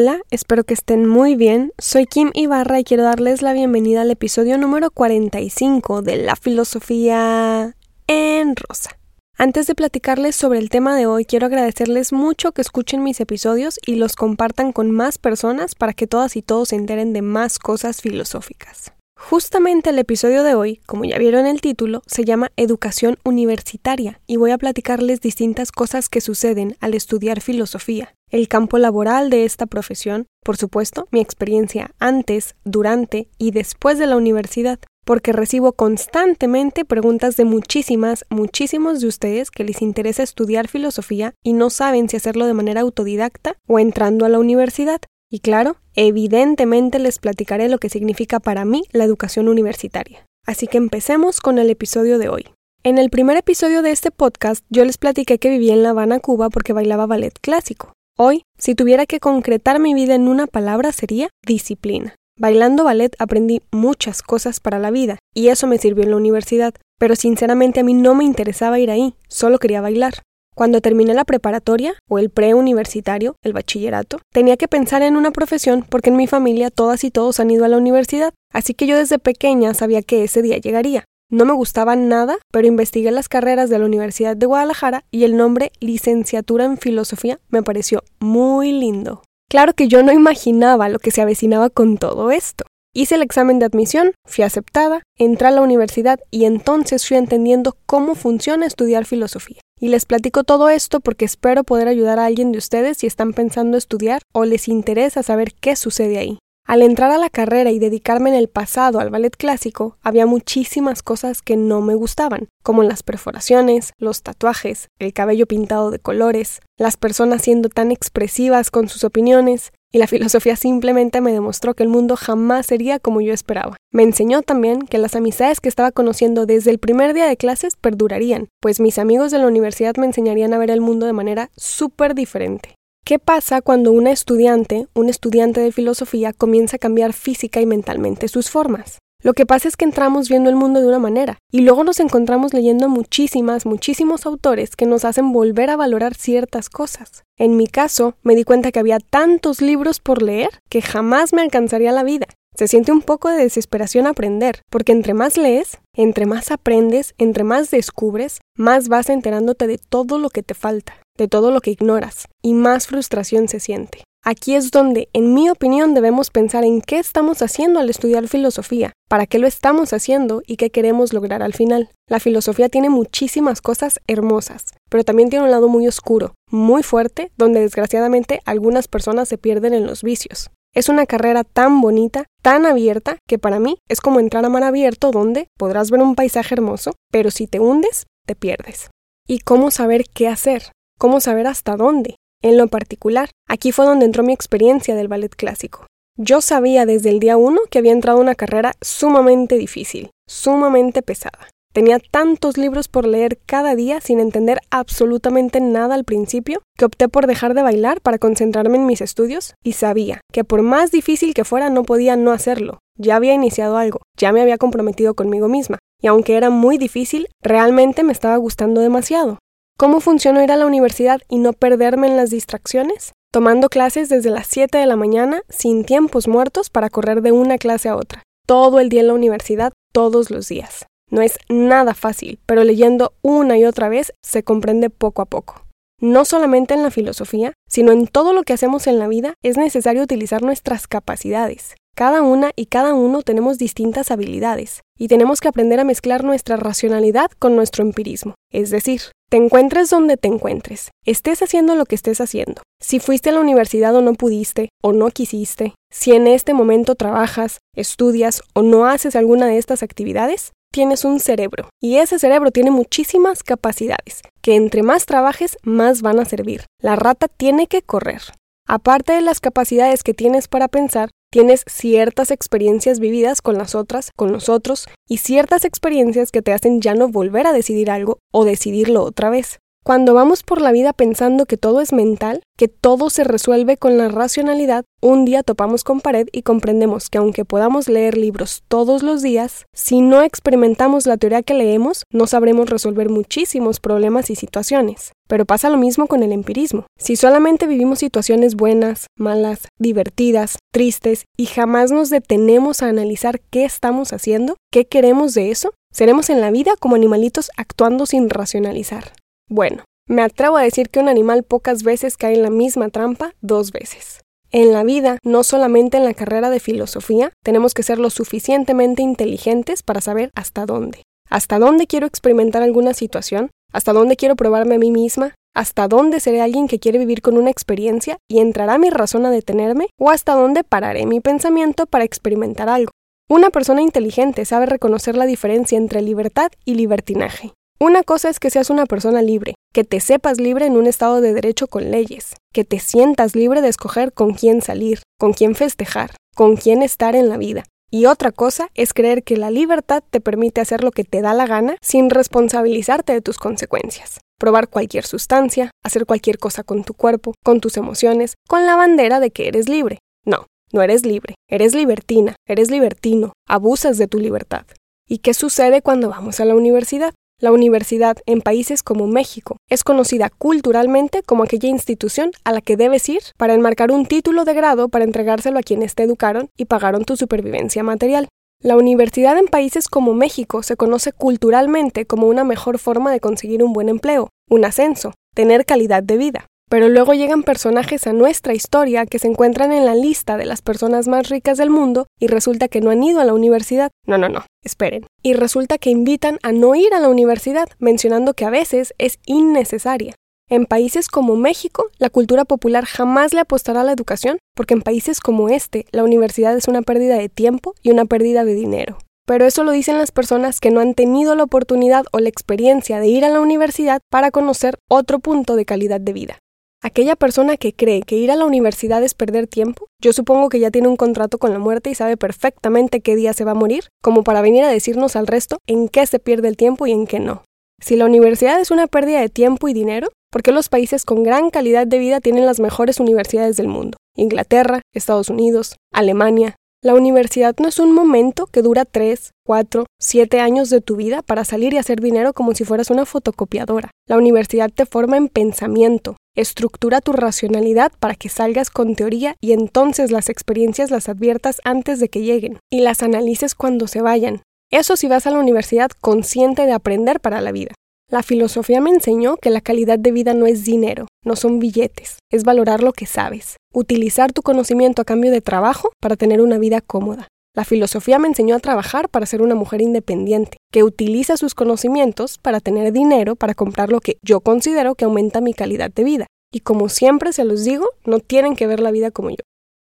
Hola, espero que estén muy bien. Soy Kim Ibarra y quiero darles la bienvenida al episodio número 45 de La Filosofía en Rosa. Antes de platicarles sobre el tema de hoy, quiero agradecerles mucho que escuchen mis episodios y los compartan con más personas para que todas y todos se enteren de más cosas filosóficas. Justamente el episodio de hoy, como ya vieron el título, se llama Educación Universitaria y voy a platicarles distintas cosas que suceden al estudiar filosofía, el campo laboral de esta profesión, por supuesto, mi experiencia antes, durante y después de la universidad, porque recibo constantemente preguntas de muchísimas, muchísimos de ustedes que les interesa estudiar filosofía y no saben si hacerlo de manera autodidacta o entrando a la universidad. Y claro, evidentemente les platicaré lo que significa para mí la educación universitaria. Así que empecemos con el episodio de hoy. En el primer episodio de este podcast yo les platiqué que vivía en La Habana, Cuba porque bailaba ballet clásico. Hoy, si tuviera que concretar mi vida en una palabra sería disciplina. Bailando ballet aprendí muchas cosas para la vida y eso me sirvió en la universidad, pero sinceramente a mí no me interesaba ir ahí, solo quería bailar. Cuando terminé la preparatoria o el preuniversitario, el bachillerato, tenía que pensar en una profesión porque en mi familia todas y todos han ido a la universidad, así que yo desde pequeña sabía que ese día llegaría. No me gustaba nada, pero investigué las carreras de la Universidad de Guadalajara y el nombre licenciatura en filosofía me pareció muy lindo. Claro que yo no imaginaba lo que se avecinaba con todo esto. Hice el examen de admisión, fui aceptada, entré a la universidad y entonces fui entendiendo cómo funciona estudiar filosofía. Y les platico todo esto porque espero poder ayudar a alguien de ustedes si están pensando estudiar o les interesa saber qué sucede ahí. Al entrar a la carrera y dedicarme en el pasado al ballet clásico, había muchísimas cosas que no me gustaban, como las perforaciones, los tatuajes, el cabello pintado de colores, las personas siendo tan expresivas con sus opiniones, y la filosofía simplemente me demostró que el mundo jamás sería como yo esperaba. Me enseñó también que las amistades que estaba conociendo desde el primer día de clases perdurarían, pues mis amigos de la universidad me enseñarían a ver el mundo de manera súper diferente. ¿Qué pasa cuando una estudiante, un estudiante de filosofía, comienza a cambiar física y mentalmente sus formas? Lo que pasa es que entramos viendo el mundo de una manera y luego nos encontramos leyendo muchísimas, muchísimos autores que nos hacen volver a valorar ciertas cosas. En mi caso, me di cuenta que había tantos libros por leer que jamás me alcanzaría la vida. Se siente un poco de desesperación aprender, porque entre más lees, entre más aprendes, entre más descubres, más vas enterándote de todo lo que te falta, de todo lo que ignoras, y más frustración se siente. Aquí es donde, en mi opinión, debemos pensar en qué estamos haciendo al estudiar filosofía, para qué lo estamos haciendo y qué queremos lograr al final. La filosofía tiene muchísimas cosas hermosas, pero también tiene un lado muy oscuro, muy fuerte, donde desgraciadamente algunas personas se pierden en los vicios. Es una carrera tan bonita, tan abierta, que para mí es como entrar a mar abierto donde podrás ver un paisaje hermoso, pero si te hundes, te pierdes. ¿Y cómo saber qué hacer? ¿Cómo saber hasta dónde? En lo particular, aquí fue donde entró mi experiencia del ballet clásico. Yo sabía desde el día uno que había entrado una carrera sumamente difícil, sumamente pesada. Tenía tantos libros por leer cada día sin entender absolutamente nada al principio que opté por dejar de bailar para concentrarme en mis estudios y sabía que por más difícil que fuera no podía no hacerlo. Ya había iniciado algo, ya me había comprometido conmigo misma, y aunque era muy difícil, realmente me estaba gustando demasiado. ¿Cómo funciona ir a la universidad y no perderme en las distracciones? Tomando clases desde las 7 de la mañana sin tiempos muertos para correr de una clase a otra. Todo el día en la universidad, todos los días. No es nada fácil, pero leyendo una y otra vez se comprende poco a poco. No solamente en la filosofía, sino en todo lo que hacemos en la vida es necesario utilizar nuestras capacidades. Cada una y cada uno tenemos distintas habilidades y tenemos que aprender a mezclar nuestra racionalidad con nuestro empirismo. Es decir, te encuentres donde te encuentres, estés haciendo lo que estés haciendo. Si fuiste a la universidad o no pudiste, o no quisiste, si en este momento trabajas, estudias o no haces alguna de estas actividades, tienes un cerebro y ese cerebro tiene muchísimas capacidades que entre más trabajes más van a servir. La rata tiene que correr. Aparte de las capacidades que tienes para pensar, tienes ciertas experiencias vividas con las otras, con los otros, y ciertas experiencias que te hacen ya no volver a decidir algo o decidirlo otra vez. Cuando vamos por la vida pensando que todo es mental, que todo se resuelve con la racionalidad, un día topamos con pared y comprendemos que aunque podamos leer libros todos los días, si no experimentamos la teoría que leemos, no sabremos resolver muchísimos problemas y situaciones. Pero pasa lo mismo con el empirismo. Si solamente vivimos situaciones buenas, malas, divertidas, tristes y jamás nos detenemos a analizar qué estamos haciendo, qué queremos de eso, seremos en la vida como animalitos actuando sin racionalizar. Bueno, me atrevo a decir que un animal pocas veces cae en la misma trampa dos veces. En la vida, no solamente en la carrera de filosofía, tenemos que ser lo suficientemente inteligentes para saber hasta dónde. ¿Hasta dónde quiero experimentar alguna situación? ¿Hasta dónde quiero probarme a mí misma? ¿Hasta dónde seré alguien que quiere vivir con una experiencia y entrará mi razón a detenerme? ¿O hasta dónde pararé mi pensamiento para experimentar algo? Una persona inteligente sabe reconocer la diferencia entre libertad y libertinaje. Una cosa es que seas una persona libre, que te sepas libre en un estado de derecho con leyes, que te sientas libre de escoger con quién salir, con quién festejar, con quién estar en la vida. Y otra cosa es creer que la libertad te permite hacer lo que te da la gana sin responsabilizarte de tus consecuencias. Probar cualquier sustancia, hacer cualquier cosa con tu cuerpo, con tus emociones, con la bandera de que eres libre. No, no eres libre, eres libertina, eres libertino, abusas de tu libertad. ¿Y qué sucede cuando vamos a la universidad? La universidad en países como México es conocida culturalmente como aquella institución a la que debes ir para enmarcar un título de grado para entregárselo a quienes te educaron y pagaron tu supervivencia material. La universidad en países como México se conoce culturalmente como una mejor forma de conseguir un buen empleo, un ascenso, tener calidad de vida. Pero luego llegan personajes a nuestra historia que se encuentran en la lista de las personas más ricas del mundo y resulta que no han ido a la universidad. No, no, no, esperen. Y resulta que invitan a no ir a la universidad, mencionando que a veces es innecesaria. En países como México, la cultura popular jamás le apostará a la educación, porque en países como este, la universidad es una pérdida de tiempo y una pérdida de dinero. Pero eso lo dicen las personas que no han tenido la oportunidad o la experiencia de ir a la universidad para conocer otro punto de calidad de vida. Aquella persona que cree que ir a la universidad es perder tiempo, yo supongo que ya tiene un contrato con la muerte y sabe perfectamente qué día se va a morir, como para venir a decirnos al resto en qué se pierde el tiempo y en qué no. Si la universidad es una pérdida de tiempo y dinero, ¿por qué los países con gran calidad de vida tienen las mejores universidades del mundo? Inglaterra, Estados Unidos, Alemania, la universidad no es un momento que dura 3, 4, 7 años de tu vida para salir y hacer dinero como si fueras una fotocopiadora. La universidad te forma en pensamiento, estructura tu racionalidad para que salgas con teoría y entonces las experiencias las adviertas antes de que lleguen y las analices cuando se vayan. Eso si vas a la universidad consciente de aprender para la vida. La filosofía me enseñó que la calidad de vida no es dinero, no son billetes, es valorar lo que sabes, utilizar tu conocimiento a cambio de trabajo para tener una vida cómoda. La filosofía me enseñó a trabajar para ser una mujer independiente, que utiliza sus conocimientos para tener dinero para comprar lo que yo considero que aumenta mi calidad de vida. Y como siempre se los digo, no tienen que ver la vida como yo.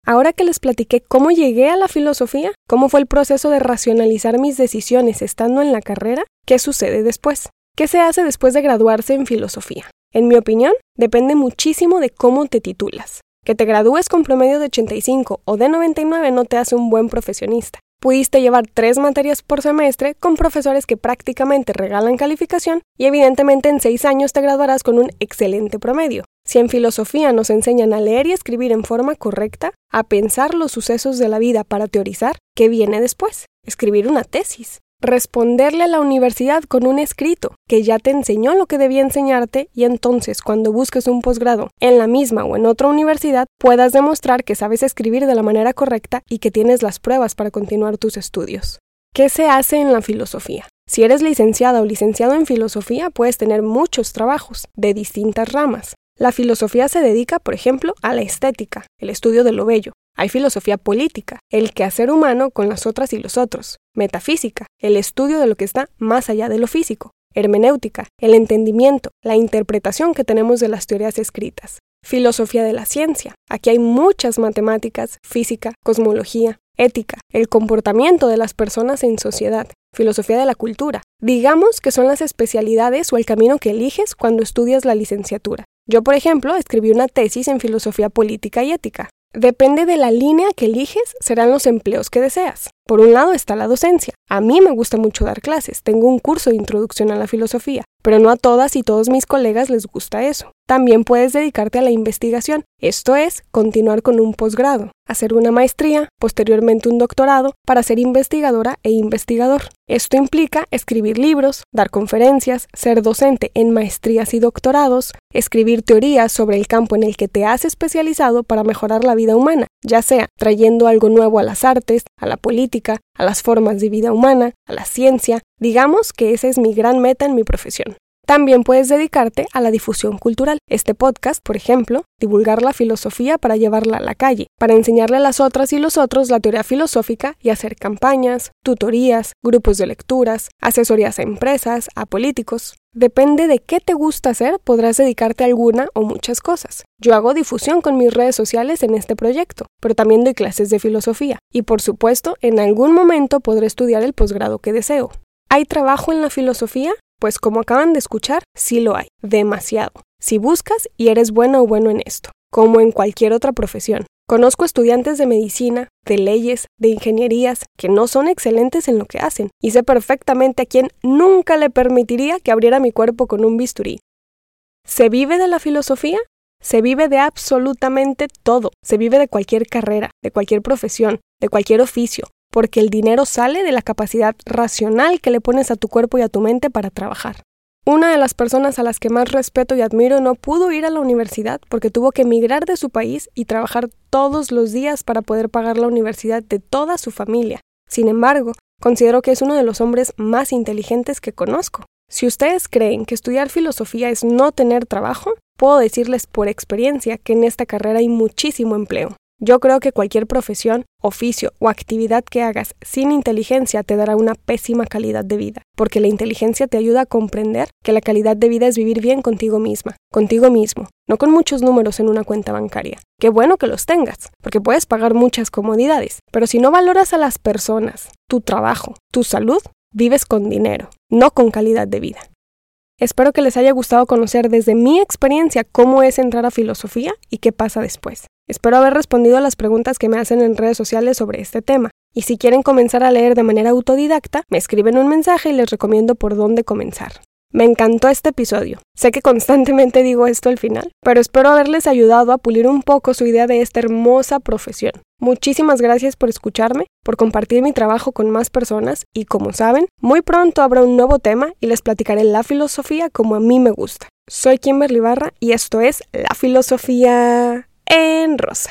Ahora que les platiqué cómo llegué a la filosofía, cómo fue el proceso de racionalizar mis decisiones estando en la carrera, ¿qué sucede después? ¿Qué se hace después de graduarse en filosofía? En mi opinión, depende muchísimo de cómo te titulas. Que te gradúes con promedio de 85 o de 99 no te hace un buen profesionista. Pudiste llevar tres materias por semestre con profesores que prácticamente regalan calificación y evidentemente en seis años te graduarás con un excelente promedio. Si en filosofía nos enseñan a leer y escribir en forma correcta, a pensar los sucesos de la vida para teorizar, ¿qué viene después? Escribir una tesis responderle a la universidad con un escrito que ya te enseñó lo que debía enseñarte y entonces cuando busques un posgrado en la misma o en otra universidad puedas demostrar que sabes escribir de la manera correcta y que tienes las pruebas para continuar tus estudios. ¿Qué se hace en la filosofía? Si eres licenciada o licenciado en filosofía, puedes tener muchos trabajos de distintas ramas. La filosofía se dedica, por ejemplo, a la estética, el estudio de lo bello. Hay filosofía política, el quehacer humano con las otras y los otros. Metafísica, el estudio de lo que está más allá de lo físico. Hermenéutica, el entendimiento, la interpretación que tenemos de las teorías escritas. Filosofía de la ciencia. Aquí hay muchas matemáticas, física, cosmología, ética, el comportamiento de las personas en sociedad, filosofía de la cultura. Digamos que son las especialidades o el camino que eliges cuando estudias la licenciatura. Yo, por ejemplo, escribí una tesis en filosofía política y ética. Depende de la línea que eliges, serán los empleos que deseas. Por un lado está la docencia. A mí me gusta mucho dar clases, tengo un curso de introducción a la filosofía, pero no a todas y todos mis colegas les gusta eso. También puedes dedicarte a la investigación, esto es, continuar con un posgrado, hacer una maestría, posteriormente un doctorado, para ser investigadora e investigador. Esto implica escribir libros, dar conferencias, ser docente en maestrías y doctorados, escribir teorías sobre el campo en el que te has especializado para mejorar la vida humana, ya sea trayendo algo nuevo a las artes, a la política, a las formas de vida humana, a la ciencia. Digamos que esa es mi gran meta en mi profesión. También puedes dedicarte a la difusión cultural. Este podcast, por ejemplo, divulgar la filosofía para llevarla a la calle, para enseñarle a las otras y los otros la teoría filosófica y hacer campañas, tutorías, grupos de lecturas, asesorías a empresas, a políticos. Depende de qué te gusta hacer, podrás dedicarte a alguna o muchas cosas. Yo hago difusión con mis redes sociales en este proyecto, pero también doy clases de filosofía y por supuesto en algún momento podré estudiar el posgrado que deseo. ¿Hay trabajo en la filosofía? Pues como acaban de escuchar, sí lo hay, demasiado. Si buscas y eres bueno o bueno en esto, como en cualquier otra profesión. Conozco estudiantes de medicina, de leyes, de ingenierías, que no son excelentes en lo que hacen, y sé perfectamente a quién nunca le permitiría que abriera mi cuerpo con un bisturí. ¿Se vive de la filosofía? Se vive de absolutamente todo. Se vive de cualquier carrera, de cualquier profesión, de cualquier oficio, porque el dinero sale de la capacidad racional que le pones a tu cuerpo y a tu mente para trabajar. Una de las personas a las que más respeto y admiro no pudo ir a la universidad porque tuvo que emigrar de su país y trabajar todos los días para poder pagar la universidad de toda su familia. Sin embargo, considero que es uno de los hombres más inteligentes que conozco. Si ustedes creen que estudiar filosofía es no tener trabajo, puedo decirles por experiencia que en esta carrera hay muchísimo empleo. Yo creo que cualquier profesión, oficio o actividad que hagas sin inteligencia te dará una pésima calidad de vida, porque la inteligencia te ayuda a comprender que la calidad de vida es vivir bien contigo misma, contigo mismo, no con muchos números en una cuenta bancaria. Qué bueno que los tengas, porque puedes pagar muchas comodidades, pero si no valoras a las personas, tu trabajo, tu salud, vives con dinero, no con calidad de vida. Espero que les haya gustado conocer desde mi experiencia cómo es entrar a filosofía y qué pasa después. Espero haber respondido a las preguntas que me hacen en redes sociales sobre este tema. Y si quieren comenzar a leer de manera autodidacta, me escriben un mensaje y les recomiendo por dónde comenzar. Me encantó este episodio. Sé que constantemente digo esto al final, pero espero haberles ayudado a pulir un poco su idea de esta hermosa profesión. Muchísimas gracias por escucharme, por compartir mi trabajo con más personas y como saben, muy pronto habrá un nuevo tema y les platicaré la filosofía como a mí me gusta. Soy Kimberly Barra y esto es La Filosofía en Rosa.